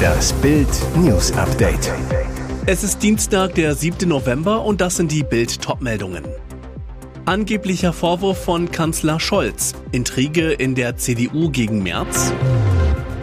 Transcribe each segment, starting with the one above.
Das Bild News Update. Es ist Dienstag, der 7. November und das sind die Bild Topmeldungen. Angeblicher Vorwurf von Kanzler Scholz. Intrige in der CDU gegen Merz.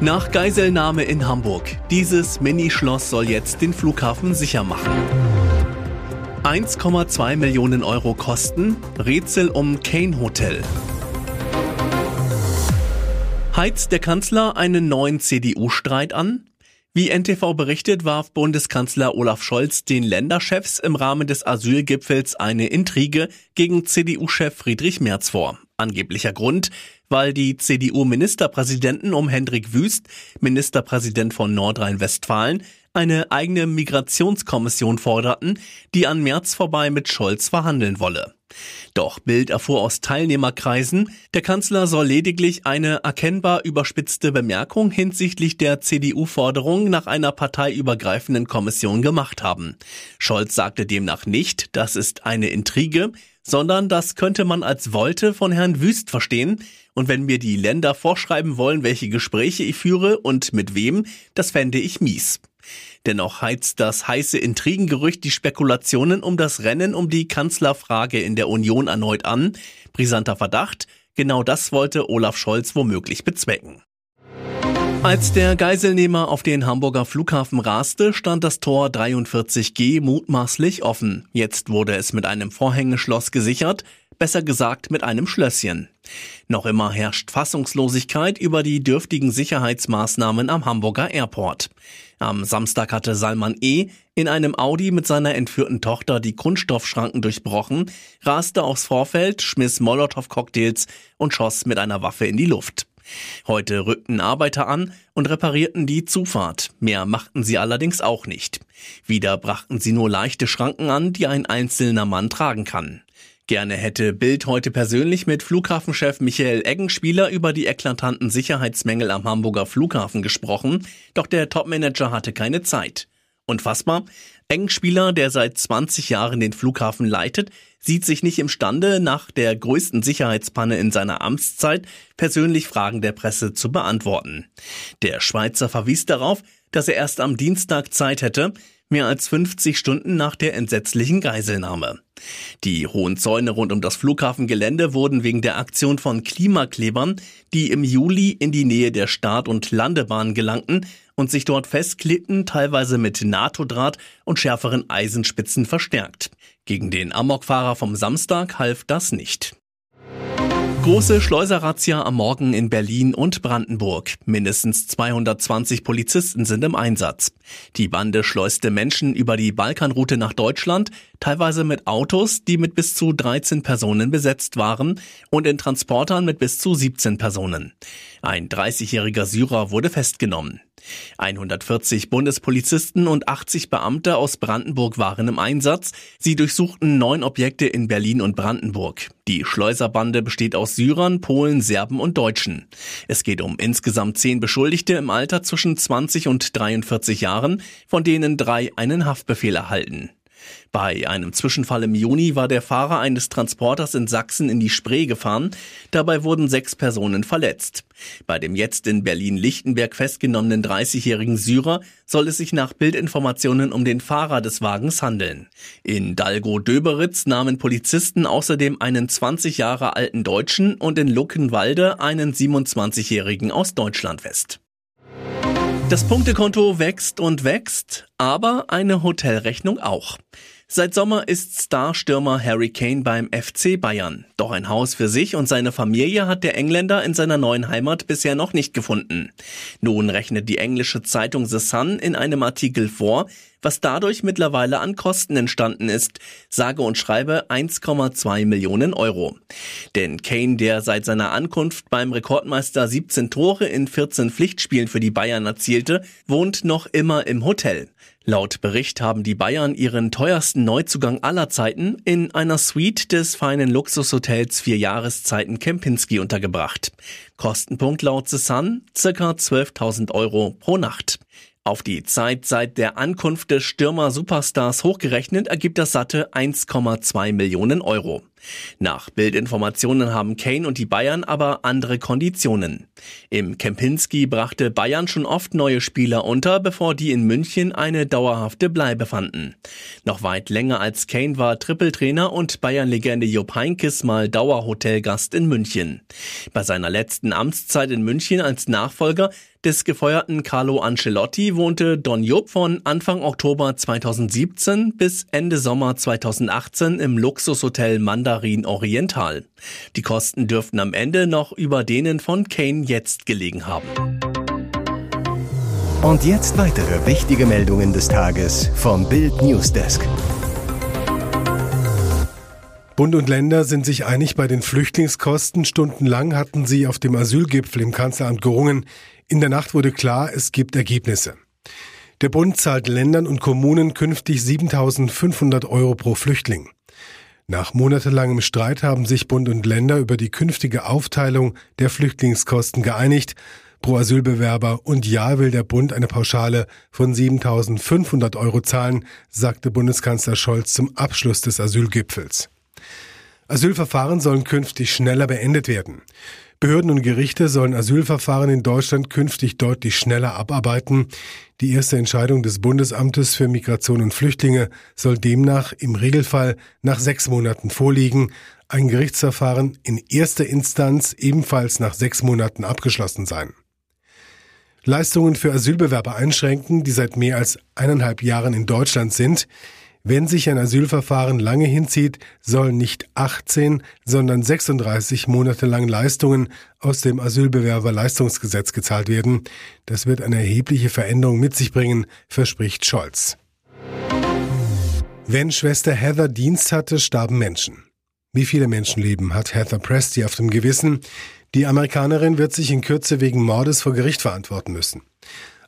Nach Geiselnahme in Hamburg. Dieses Minischloss soll jetzt den Flughafen sicher machen. 1,2 Millionen Euro Kosten. Rätsel um Kane Hotel. Heizt der Kanzler einen neuen CDU-Streit an? Wie NTV berichtet, warf Bundeskanzler Olaf Scholz den Länderchefs im Rahmen des Asylgipfels eine Intrige gegen CDU-Chef Friedrich Merz vor. Angeblicher Grund, weil die CDU-Ministerpräsidenten um Hendrik Wüst, Ministerpräsident von Nordrhein-Westfalen, eine eigene Migrationskommission forderten, die an März vorbei mit Scholz verhandeln wolle. Doch Bild erfuhr aus Teilnehmerkreisen, der Kanzler soll lediglich eine erkennbar überspitzte Bemerkung hinsichtlich der CDU-Forderung nach einer parteiübergreifenden Kommission gemacht haben. Scholz sagte demnach nicht, das ist eine Intrige, sondern das könnte man als Wolte von Herrn Wüst verstehen. Und wenn mir die Länder vorschreiben wollen, welche Gespräche ich führe und mit wem, das fände ich mies. Dennoch heizt das heiße Intrigengerücht die Spekulationen um das Rennen um die Kanzlerfrage in der Union erneut an. Brisanter Verdacht, genau das wollte Olaf Scholz womöglich bezwecken. Als der Geiselnehmer auf den Hamburger Flughafen raste, stand das Tor 43G mutmaßlich offen. Jetzt wurde es mit einem Vorhängeschloss gesichert, besser gesagt mit einem Schlösschen. Noch immer herrscht Fassungslosigkeit über die dürftigen Sicherheitsmaßnahmen am Hamburger Airport. Am Samstag hatte Salman E. in einem Audi mit seiner entführten Tochter die Kunststoffschranken durchbrochen, raste aufs Vorfeld, schmiss Molotow-Cocktails und schoss mit einer Waffe in die Luft. Heute rückten Arbeiter an und reparierten die Zufahrt. Mehr machten sie allerdings auch nicht. Wieder brachten sie nur leichte Schranken an, die ein einzelner Mann tragen kann. Gerne hätte Bild heute persönlich mit Flughafenchef Michael Eggenspieler über die eklatanten Sicherheitsmängel am Hamburger Flughafen gesprochen, doch der Topmanager hatte keine Zeit. Unfassbar. Engspieler, der seit 20 Jahren den Flughafen leitet, sieht sich nicht imstande, nach der größten Sicherheitspanne in seiner Amtszeit persönlich Fragen der Presse zu beantworten. Der Schweizer verwies darauf, dass er erst am Dienstag Zeit hätte, mehr als 50 Stunden nach der entsetzlichen Geiselnahme. Die hohen Zäune rund um das Flughafengelände wurden wegen der Aktion von Klimaklebern, die im Juli in die Nähe der Start- und Landebahn gelangten und sich dort festklebten, teilweise mit NATO-Draht und schärferen Eisenspitzen verstärkt. Gegen den Amokfahrer vom Samstag half das nicht. Große Schleuserrazzia am Morgen in Berlin und Brandenburg. Mindestens 220 Polizisten sind im Einsatz. Die Bande schleuste Menschen über die Balkanroute nach Deutschland, teilweise mit Autos, die mit bis zu 13 Personen besetzt waren und in Transportern mit bis zu 17 Personen. Ein 30-jähriger Syrer wurde festgenommen. 140 Bundespolizisten und 80 Beamte aus Brandenburg waren im Einsatz. Sie durchsuchten neun Objekte in Berlin und Brandenburg. Die Schleuserbande besteht aus Syrern, Polen, Serben und Deutschen. Es geht um insgesamt zehn Beschuldigte im Alter zwischen 20 und 43 Jahren, von denen drei einen Haftbefehl erhalten. Bei einem Zwischenfall im Juni war der Fahrer eines Transporters in Sachsen in die Spree gefahren. Dabei wurden sechs Personen verletzt. Bei dem jetzt in Berlin-Lichtenberg festgenommenen 30-jährigen Syrer soll es sich nach Bildinformationen um den Fahrer des Wagens handeln. In Dalgo-Döberitz nahmen Polizisten außerdem einen 20 Jahre alten Deutschen und in Luckenwalde einen 27-jährigen aus Deutschland fest. Das Punktekonto wächst und wächst, aber eine Hotelrechnung auch. Seit Sommer ist Starstürmer Harry Kane beim FC Bayern. Doch ein Haus für sich und seine Familie hat der Engländer in seiner neuen Heimat bisher noch nicht gefunden. Nun rechnet die englische Zeitung The Sun in einem Artikel vor, was dadurch mittlerweile an Kosten entstanden ist, sage und schreibe 1,2 Millionen Euro. Denn Kane, der seit seiner Ankunft beim Rekordmeister 17 Tore in 14 Pflichtspielen für die Bayern erzielte, wohnt noch immer im Hotel. Laut Bericht haben die Bayern ihren teuersten Neuzugang aller Zeiten in einer Suite des feinen Luxushotels vier Jahreszeiten Kempinski untergebracht. Kostenpunkt laut The Sun circa 12.000 Euro pro Nacht. Auf die Zeit seit der Ankunft des Stürmer-Superstars hochgerechnet ergibt das satte 1,2 Millionen Euro. Nach Bildinformationen haben Kane und die Bayern aber andere Konditionen. Im Kempinski brachte Bayern schon oft neue Spieler unter, bevor die in München eine dauerhafte Bleibe fanden. Noch weit länger als Kane war Trippeltrainer und Bayern-Legende Jupp Heynckes mal Dauerhotelgast in München. Bei seiner letzten Amtszeit in München als Nachfolger des gefeuerten Carlo Ancelotti wohnte Don Jupp von Anfang Oktober 2017 bis Ende Sommer 2018 im Luxushotel Mandarin Oriental. Die Kosten dürften am Ende noch über denen von Kane jetzt gelegen haben. Und jetzt weitere wichtige Meldungen des Tages vom Bild Newsdesk. Bund und Länder sind sich einig bei den Flüchtlingskosten. Stundenlang hatten sie auf dem Asylgipfel im Kanzleramt gerungen. In der Nacht wurde klar, es gibt Ergebnisse. Der Bund zahlt Ländern und Kommunen künftig 7500 Euro pro Flüchtling. Nach monatelangem Streit haben sich Bund und Länder über die künftige Aufteilung der Flüchtlingskosten geeinigt. Pro Asylbewerber und Jahr will der Bund eine Pauschale von 7500 Euro zahlen, sagte Bundeskanzler Scholz zum Abschluss des Asylgipfels. Asylverfahren sollen künftig schneller beendet werden. Behörden und Gerichte sollen Asylverfahren in Deutschland künftig deutlich schneller abarbeiten. Die erste Entscheidung des Bundesamtes für Migration und Flüchtlinge soll demnach im Regelfall nach sechs Monaten vorliegen. Ein Gerichtsverfahren in erster Instanz ebenfalls nach sechs Monaten abgeschlossen sein. Leistungen für Asylbewerber einschränken, die seit mehr als eineinhalb Jahren in Deutschland sind. Wenn sich ein Asylverfahren lange hinzieht, sollen nicht 18, sondern 36 Monate lang Leistungen aus dem Asylbewerberleistungsgesetz gezahlt werden. Das wird eine erhebliche Veränderung mit sich bringen, verspricht Scholz. Wenn Schwester Heather Dienst hatte, starben Menschen. Wie viele Menschenleben hat Heather Presti auf dem Gewissen? Die Amerikanerin wird sich in Kürze wegen Mordes vor Gericht verantworten müssen.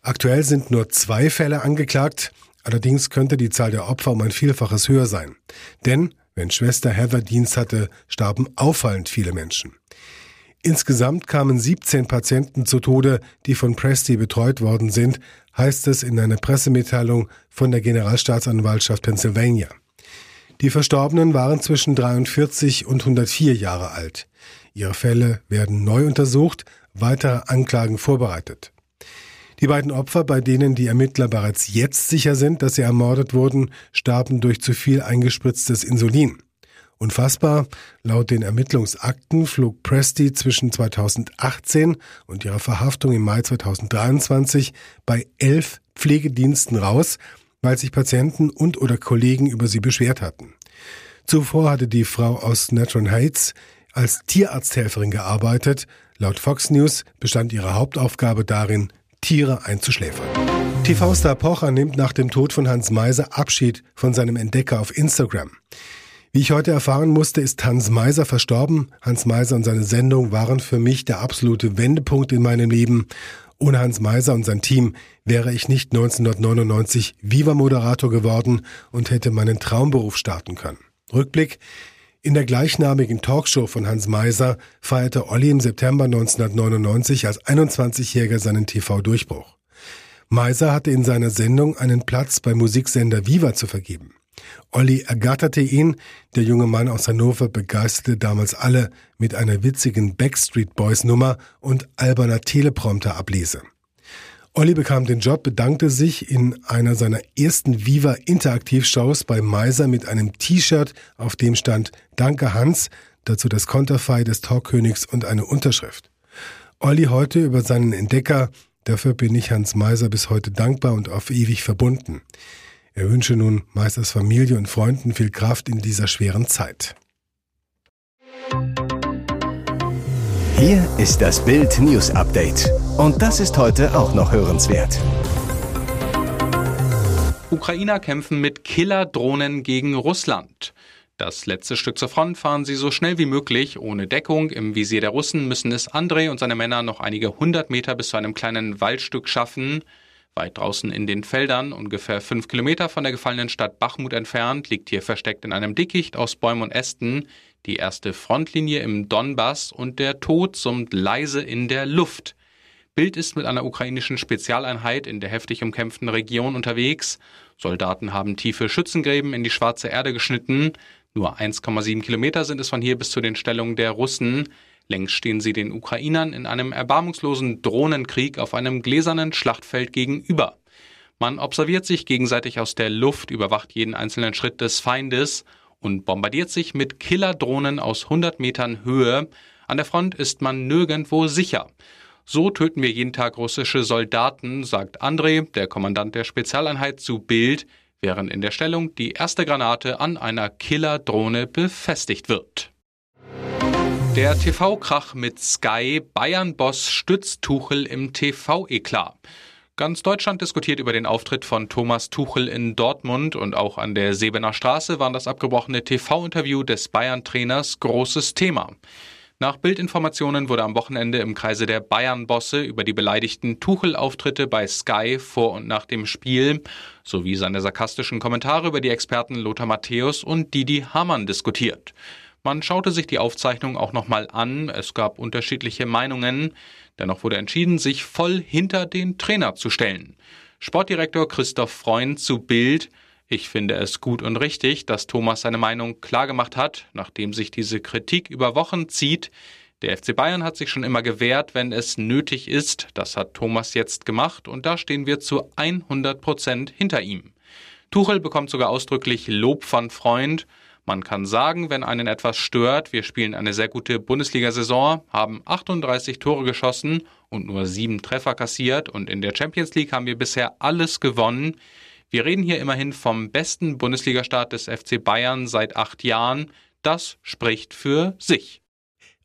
Aktuell sind nur zwei Fälle angeklagt. Allerdings könnte die Zahl der Opfer um ein Vielfaches höher sein. Denn wenn Schwester Heather Dienst hatte, starben auffallend viele Menschen. Insgesamt kamen 17 Patienten zu Tode, die von Presti betreut worden sind, heißt es in einer Pressemitteilung von der Generalstaatsanwaltschaft Pennsylvania. Die Verstorbenen waren zwischen 43 und 104 Jahre alt. Ihre Fälle werden neu untersucht, weitere Anklagen vorbereitet. Die beiden Opfer, bei denen die Ermittler bereits jetzt sicher sind, dass sie ermordet wurden, starben durch zu viel eingespritztes Insulin. Unfassbar, laut den Ermittlungsakten flog Presti zwischen 2018 und ihrer Verhaftung im Mai 2023 bei elf Pflegediensten raus, weil sich Patienten und oder Kollegen über sie beschwert hatten. Zuvor hatte die Frau aus Natron Heights als Tierarzthelferin gearbeitet. Laut Fox News bestand ihre Hauptaufgabe darin, Tiere einzuschläfern. TV-Star Pocher nimmt nach dem Tod von Hans Meiser Abschied von seinem Entdecker auf Instagram. Wie ich heute erfahren musste, ist Hans Meiser verstorben. Hans Meiser und seine Sendung waren für mich der absolute Wendepunkt in meinem Leben. Ohne Hans Meiser und sein Team wäre ich nicht 1999 Viva-Moderator geworden und hätte meinen Traumberuf starten können. Rückblick. In der gleichnamigen Talkshow von Hans Meiser feierte Olli im September 1999 als 21-Jähriger seinen TV-Durchbruch. Meiser hatte in seiner Sendung einen Platz beim Musiksender Viva zu vergeben. Olli ergatterte ihn, der junge Mann aus Hannover begeisterte damals alle mit einer witzigen Backstreet Boys Nummer und alberner Teleprompter-Ablese. Olli bekam den Job, bedankte sich in einer seiner ersten Viva Interaktivshows bei Meiser mit einem T-Shirt, auf dem stand Danke Hans, dazu das Konterfei des Talkkönigs und eine Unterschrift. Olli heute über seinen Entdecker, dafür bin ich Hans Meiser bis heute dankbar und auf ewig verbunden. Er wünsche nun Meisters Familie und Freunden viel Kraft in dieser schweren Zeit. Hier ist das Bild News Update. Und das ist heute auch noch hörenswert. Ukrainer kämpfen mit Killerdrohnen gegen Russland. Das letzte Stück zur Front fahren sie so schnell wie möglich, ohne Deckung. Im Visier der Russen müssen es André und seine Männer noch einige hundert Meter bis zu einem kleinen Waldstück schaffen. Weit draußen in den Feldern, ungefähr fünf Kilometer von der gefallenen Stadt Bachmut entfernt, liegt hier versteckt in einem Dickicht aus Bäumen und Ästen die erste Frontlinie im Donbass und der Tod summt leise in der Luft. Bild ist mit einer ukrainischen Spezialeinheit in der heftig umkämpften Region unterwegs. Soldaten haben tiefe Schützengräben in die schwarze Erde geschnitten. Nur 1,7 Kilometer sind es von hier bis zu den Stellungen der Russen. Längst stehen sie den Ukrainern in einem erbarmungslosen Drohnenkrieg auf einem gläsernen Schlachtfeld gegenüber. Man observiert sich gegenseitig aus der Luft, überwacht jeden einzelnen Schritt des Feindes und bombardiert sich mit Killerdrohnen aus 100 Metern Höhe. An der Front ist man nirgendwo sicher. So töten wir jeden Tag russische Soldaten, sagt André, der Kommandant der Spezialeinheit zu Bild, während in der Stellung die erste Granate an einer Killerdrohne befestigt wird. Der TV-Krach mit Sky, Bayern-Boss stützt Tuchel im TV-Eklat. Ganz Deutschland diskutiert über den Auftritt von Thomas Tuchel in Dortmund und auch an der Sebener Straße war das abgebrochene TV-Interview des Bayern-Trainers großes Thema. Nach Bildinformationen wurde am Wochenende im Kreise der Bayern-Bosse über die beleidigten Tuchel-Auftritte bei Sky vor und nach dem Spiel sowie seine sarkastischen Kommentare über die Experten Lothar Matthäus und Didi Hamann diskutiert. Man schaute sich die Aufzeichnung auch nochmal an, es gab unterschiedliche Meinungen, dennoch wurde entschieden, sich voll hinter den Trainer zu stellen. Sportdirektor Christoph Freund zu Bild ich finde es gut und richtig, dass Thomas seine Meinung klargemacht hat, nachdem sich diese Kritik über Wochen zieht. Der FC Bayern hat sich schon immer gewehrt, wenn es nötig ist. Das hat Thomas jetzt gemacht und da stehen wir zu 100 Prozent hinter ihm. Tuchel bekommt sogar ausdrücklich Lob von Freund. Man kann sagen, wenn einen etwas stört, wir spielen eine sehr gute Bundesliga-Saison, haben 38 Tore geschossen und nur sieben Treffer kassiert und in der Champions League haben wir bisher alles gewonnen. Wir reden hier immerhin vom besten Bundesligastart des FC Bayern seit acht Jahren. Das spricht für sich.